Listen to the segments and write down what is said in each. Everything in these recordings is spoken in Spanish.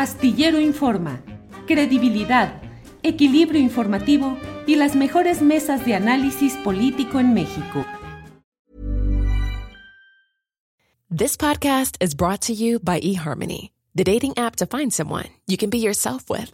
Astillero Informa, credibilidad, equilibrio informativo y las mejores mesas de análisis político en México. This podcast is brought to you by eHarmony, the dating app to find someone you can be yourself with.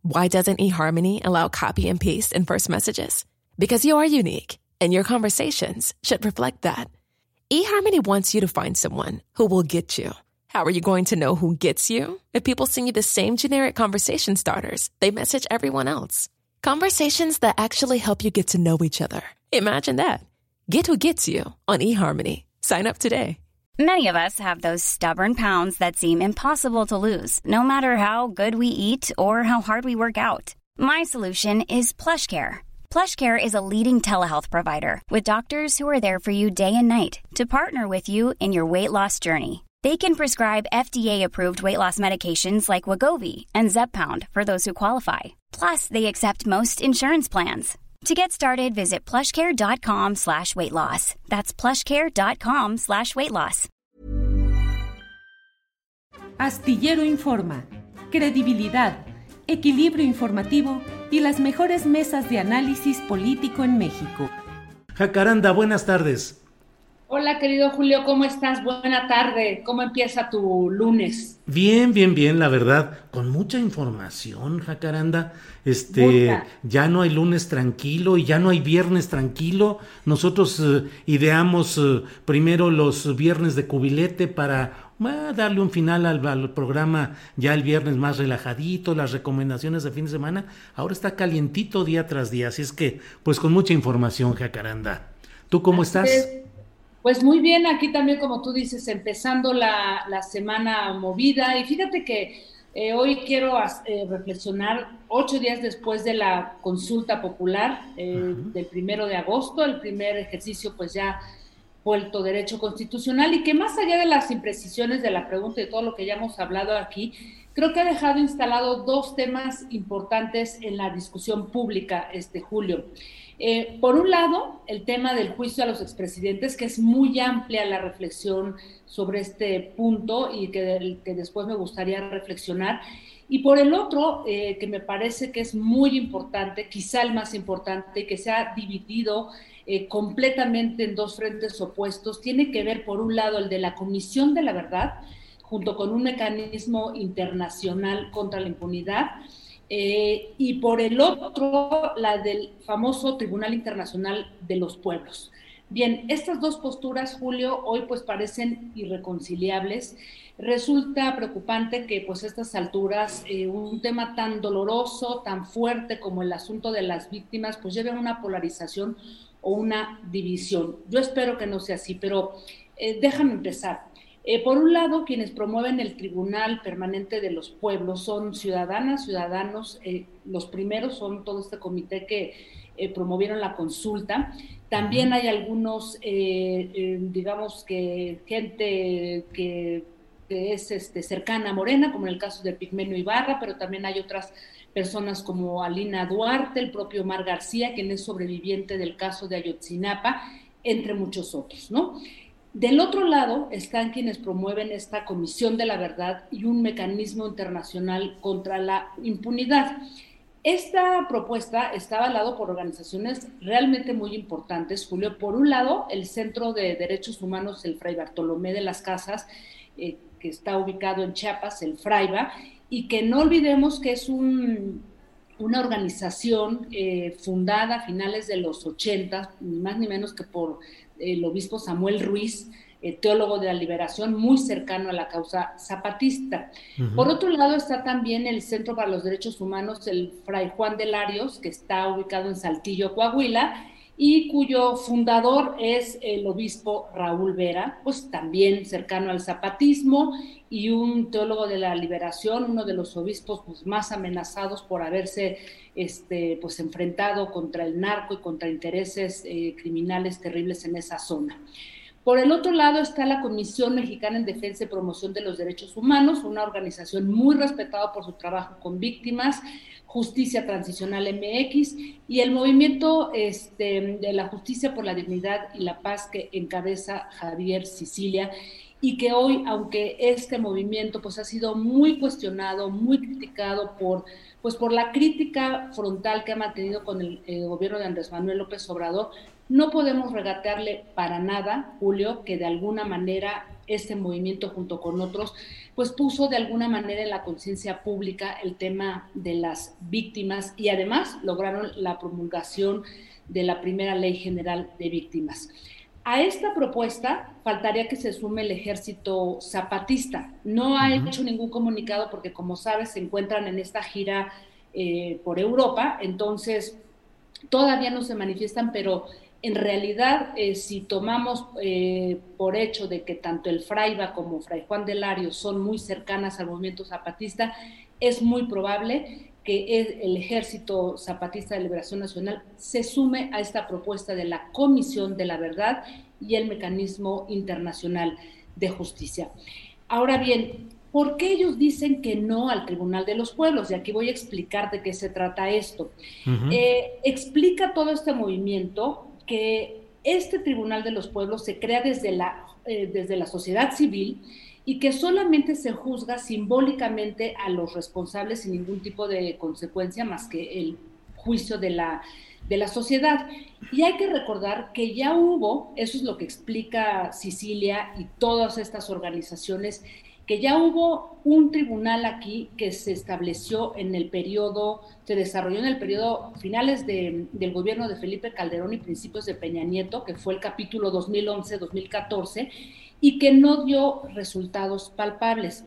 Why doesn't eHarmony allow copy and paste in first messages? Because you are unique, and your conversations should reflect that. eHarmony wants you to find someone who will get you. How are you going to know who gets you? If people send you the same generic conversation starters, they message everyone else. Conversations that actually help you get to know each other. Imagine that. Get who gets you on eHarmony. Sign up today. Many of us have those stubborn pounds that seem impossible to lose, no matter how good we eat or how hard we work out. My solution is PlushCare. PlushCare is a leading telehealth provider with doctors who are there for you day and night to partner with you in your weight loss journey. They can prescribe FDA-approved weight loss medications like Wagovi and Zepbound for those who qualify. Plus, they accept most insurance plans. To get started, visit plushcare.com slash weight loss. That's plushcare.com slash weight loss. Astillero Informa, credibilidad, equilibrio informativo y las mejores mesas de análisis político en México. Jacaranda, buenas tardes. Hola, querido Julio, ¿cómo estás? Buena tarde. ¿Cómo empieza tu lunes? Bien, bien, bien, la verdad, con mucha información, Jacaranda. Este, ya no hay lunes tranquilo y ya no hay viernes tranquilo. Nosotros eh, ideamos eh, primero los viernes de cubilete para darle un final al, al, programa ya el viernes más relajadito, las recomendaciones de fin de semana. Ahora está calientito día tras día, así es que, pues con mucha información, Jacaranda. ¿Tú cómo estás? Pues muy bien, aquí también, como tú dices, empezando la, la semana movida. Y fíjate que eh, hoy quiero eh, reflexionar ocho días después de la consulta popular eh, del primero de agosto, el primer ejercicio, pues ya vuelto derecho constitucional y que más allá de las imprecisiones de la pregunta y todo lo que ya hemos hablado aquí, creo que ha dejado instalado dos temas importantes en la discusión pública este julio. Eh, por un lado, el tema del juicio a los expresidentes, que es muy amplia la reflexión sobre este punto y que, después me gustaría reflexionar. Y por el otro, eh, que me parece que es muy importante, quizá el más importante, que se ha dividido eh, completamente en dos frentes opuestos, tiene que ver, por un lado, el de la Comisión de la Verdad, junto con un mecanismo internacional contra la impunidad, eh, y por el otro, la del famoso Tribunal Internacional de los Pueblos. Bien, estas dos posturas, Julio, hoy pues parecen irreconciliables. Resulta preocupante que pues a estas alturas eh, un tema tan doloroso, tan fuerte como el asunto de las víctimas, pues lleve a una polarización o una división. Yo espero que no sea así, pero eh, déjame empezar. Eh, por un lado, quienes promueven el Tribunal Permanente de los Pueblos son ciudadanas, ciudadanos, eh, los primeros son todo este comité que eh, promovieron la consulta. También hay algunos, digamos que gente que, es este, cercana a Morena, como en el caso de Pigmenio Ibarra, pero también hay otras personas como Alina Duarte, el propio Omar García, quien es sobreviviente del caso de Ayotzinapa, entre muchos otros, ¿no? Del otro lado están quienes promueven esta Comisión de la Verdad y un mecanismo internacional contra la impunidad. Esta propuesta está avalado por organizaciones realmente muy importantes, Julio. Por un lado, el Centro de Derechos Humanos, el Fray Bartolomé de las Casas, eh, que está ubicado en Chiapas, el Fraiba, y que no olvidemos que es una organización eh, fundada a finales de los 80, ni más ni menos que por el obispo Samuel Ruiz, eh, teólogo de la liberación, muy cercano a la causa zapatista. Por otro lado está también el Centro para los Derechos Humanos, el Fray Juan de Larios, que está ubicado en Saltillo, Coahuila, y cuyo fundador es el obispo Raúl Vera, pues también cercano al zapatismo y un teólogo de la liberación, uno de los obispos pues, más amenazados por haberse este, pues, enfrentado contra el narco y contra intereses eh, criminales terribles en esa zona. Por el otro lado está la Comisión Mexicana en Defensa y Promoción de los Derechos Humanos, una organización muy respetada por su trabajo con víctimas, Justicia Transicional MX y el movimiento este, de la Justicia por la Dignidad y la Paz que encabeza Javier Sicilia y que hoy, aunque este movimiento pues ha sido muy cuestionado, muy criticado por pues por la crítica frontal que ha mantenido con el, gobierno de Andrés Manuel López Obrador, no podemos regatearle para nada, Julio, que de alguna manera este movimiento junto con otros, pues puso de alguna manera en la conciencia pública el tema de las víctimas y además lograron la promulgación de la primera ley general de víctimas. A esta propuesta faltaría que se sume el ejército zapatista. No ha hecho ningún comunicado porque, como sabes, se encuentran en esta gira eh, por Europa, entonces todavía no se manifiestan, pero en realidad, eh, si tomamos eh, por hecho de que tanto el Fraiba como Fray Juan de Lario son muy cercanas al movimiento zapatista, es muy probable que el Ejército Zapatista de Liberación Nacional se sume a esta propuesta de la Comisión de la Verdad y el Mecanismo Internacional de Justicia. Ahora bien, ¿por qué ellos dicen que no al Tribunal de los Pueblos? Y aquí voy a explicar de qué se trata esto. Eh, explica todo este movimiento que este Tribunal de los Pueblos se crea desde la, eh, desde la sociedad civil y que solamente se juzga simbólicamente a los responsables sin ningún tipo de consecuencia más que el juicio de la, de la sociedad. Y hay que recordar que ya hubo, eso es lo que explica Sicilia y todas estas organizaciones, que ya hubo un tribunal aquí que se estableció en el periodo, se desarrolló en el periodo finales del gobierno de Felipe Calderón y principios de Peña Nieto, que fue el capítulo 2011-2014 y que no dio resultados palpables.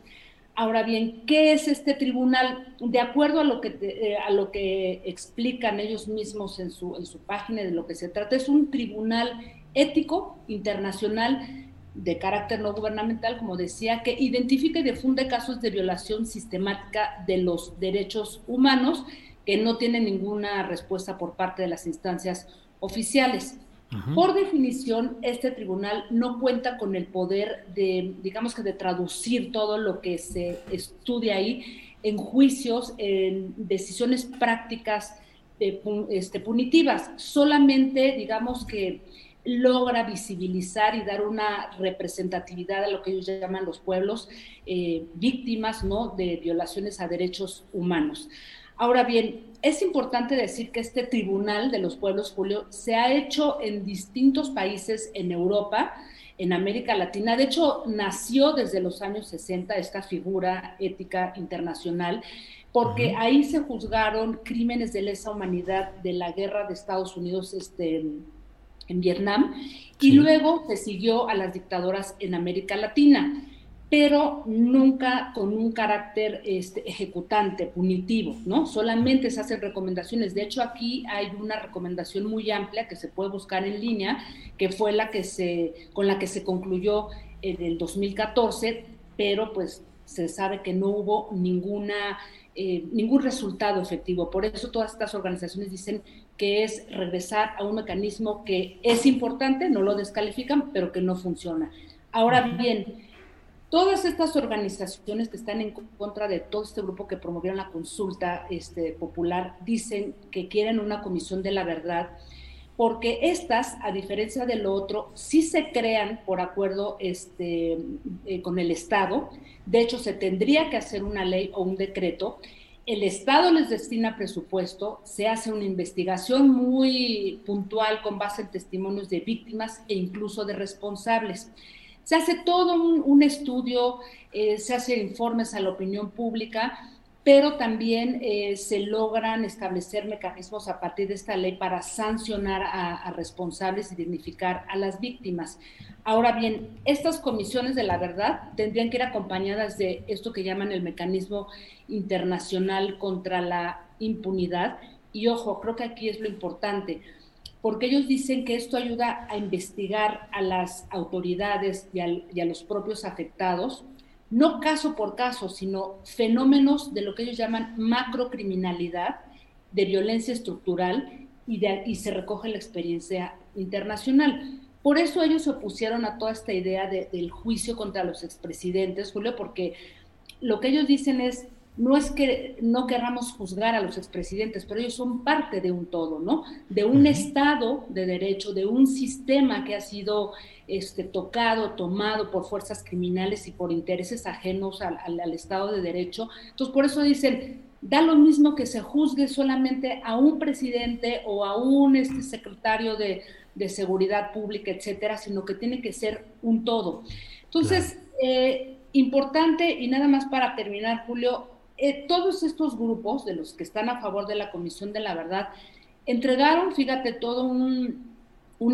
Ahora bien, ¿qué es este tribunal? De acuerdo a lo que, eh, a lo que explican ellos mismos en su, en su página de lo que se trata, es un tribunal ético internacional de carácter no gubernamental, como decía, que identifica y difunde casos de violación sistemática de los derechos humanos que no tienen ninguna respuesta por parte de las instancias oficiales. Por definición, este tribunal no cuenta con el poder de, digamos que de traducir todo lo que se estudia ahí en juicios, en decisiones prácticas eh, este, punitivas. Solamente, digamos que logra visibilizar y dar una representatividad a lo que ellos llaman los pueblos eh, víctimas ¿no? de violaciones a derechos humanos. Ahora bien, es importante decir que este Tribunal de los Pueblos, Julio, se ha hecho en distintos países en Europa, en América Latina. De hecho, nació desde los años 60 esta figura ética internacional, porque ahí se juzgaron crímenes de lesa humanidad de la guerra de Estados Unidos este, en Vietnam, y luego se siguió a las dictadoras en América Latina pero nunca con un carácter este, ejecutante, punitivo, ¿no? Solamente se hacen recomendaciones. De hecho, aquí hay una recomendación muy amplia que se puede buscar en línea, que fue la que se, con la que se concluyó en el 2014, pero pues se sabe que no hubo ninguna, eh, ningún resultado efectivo. Por eso todas estas organizaciones dicen que es regresar a un mecanismo que es importante, no lo descalifican, pero que no funciona. Ahora bien, Todas estas organizaciones que están en contra de todo este grupo que promovieron la consulta este, popular dicen que quieren una comisión de la verdad, porque estas, a diferencia de lo otro, sí se crean por acuerdo este, eh, con el Estado. De hecho, se tendría que hacer una ley o un decreto. El Estado les destina presupuesto, se hace una investigación muy puntual con base en testimonios de víctimas e incluso de responsables. Se hace todo un, estudio, eh, se hacen informes a la opinión pública, pero también eh, se logran establecer mecanismos a partir de esta ley para sancionar a, responsables y dignificar a las víctimas. Ahora bien, estas comisiones de la verdad tendrían que ir acompañadas de esto que llaman el mecanismo internacional contra la impunidad. Y ojo, creo que aquí es lo importante porque ellos dicen que esto ayuda a investigar a las autoridades y, a los propios afectados, no caso por caso, sino fenómenos de lo que ellos llaman macrocriminalidad, de violencia estructural, y, y se recoge la experiencia internacional. Por eso ellos se opusieron a toda esta idea del juicio contra los expresidentes, Julio, porque lo que ellos dicen es, no es que no querramos juzgar a los expresidentes, pero ellos son parte de un todo, ¿no? De un Estado de derecho, de un sistema que ha sido este, tocado, tomado por fuerzas criminales y por intereses ajenos al, Estado de Derecho. Entonces, por eso dicen, da lo mismo que se juzgue solamente a un presidente o a un este, secretario de, seguridad pública, etcétera, sino que tiene que ser un todo. Entonces, eh, importante y nada más para terminar, Julio, eh, todos estos grupos de los que están a favor de la Comisión de la Verdad entregaron, fíjate, todo un,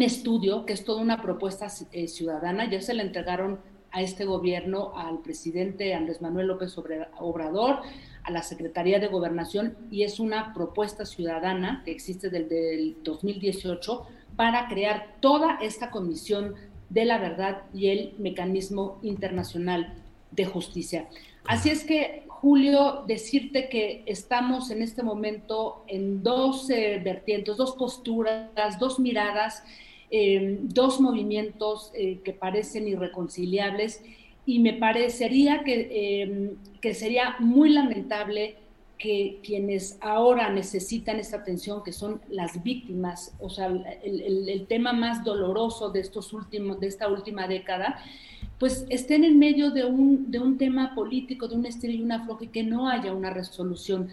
estudio que es toda una propuesta eh, ciudadana, ya se le entregaron a este gobierno, al presidente Andrés Manuel López Obrador, a la Secretaría de Gobernación, y es una propuesta ciudadana que existe desde el 2018 para crear toda esta comisión de la verdad y el mecanismo internacional de justicia. Así es que Julio, decirte que estamos en este momento en dos eh, vertientes, dos posturas, dos miradas, eh, dos movimientos eh, que parecen irreconciliables. Y me parecería que, que sería muy lamentable que quienes ahora necesitan esta atención, que son las víctimas, o sea, el, tema más doloroso de, estos últimos, de esta última década, pues estén en medio de un, de un tema político, de un estilo y una afloje, que no haya una resolución.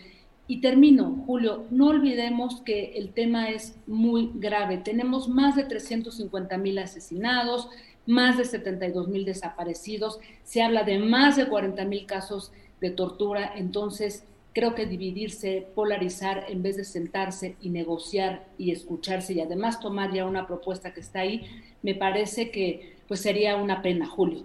Y termino, Julio, no olvidemos que el tema es muy grave. Tenemos más de 350 mil asesinados, más de 72 mil desaparecidos, se habla de más de 40 mil casos de tortura, entonces creo que dividirse, polarizar, en vez de sentarse y negociar y escucharse y además tomar ya una propuesta que está ahí, me parece que pues sería una pena, Julio.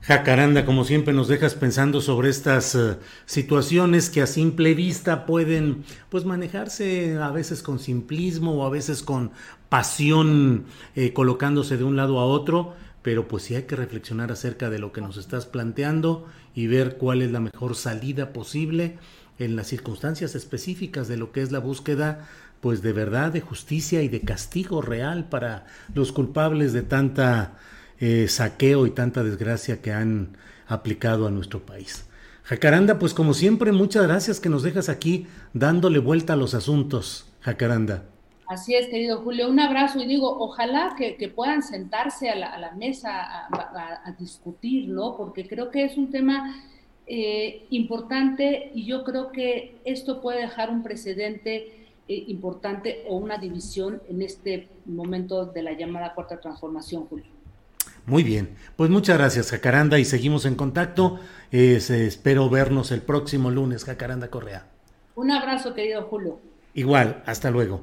Jacaranda, como siempre nos dejas pensando sobre estas eh, situaciones que a simple vista pueden pues manejarse a veces con simplismo o a veces con pasión eh, colocándose de un lado a otro, pero pues sí hay que reflexionar acerca de lo que nos estás planteando y ver cuál es la mejor salida posible en las circunstancias específicas de lo que es la búsqueda pues de verdad, de justicia y de castigo real para los culpables de tanta eh, saqueo y tanta desgracia que han aplicado a nuestro país. Jacaranda, pues como siempre, muchas gracias que nos dejas aquí dándole vuelta a los asuntos, Jacaranda. Así es, querido Julio. Un abrazo y digo, ojalá que, puedan sentarse a la, mesa a, discutir, ¿no? Porque creo que es un tema eh, importante y yo creo que esto puede dejar un precedente eh, importante o una división en este momento de la llamada cuarta transformación, Julio. Muy bien, pues muchas gracias Jacaranda y seguimos en contacto. espero vernos el próximo lunes, Jacaranda Correa. Un abrazo, querido Julio. Igual, hasta luego.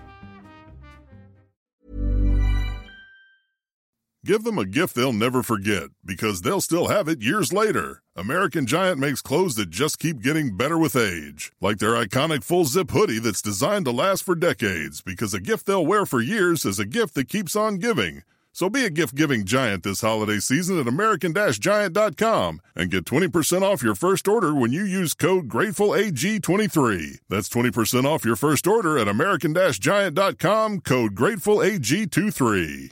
Give them a gift they'll never forget because they'll still have it years later. American Giant makes clothes that just keep getting better with age, like their iconic full zip hoodie that's designed to last for decades because a gift they'll wear for years is a gift that keeps on giving. So be a gift giving giant this holiday season at American Giant.com and get 20% off your first order when you use code GratefulAG23. That's 20% off your first order at American Giant.com, code GratefulAG23.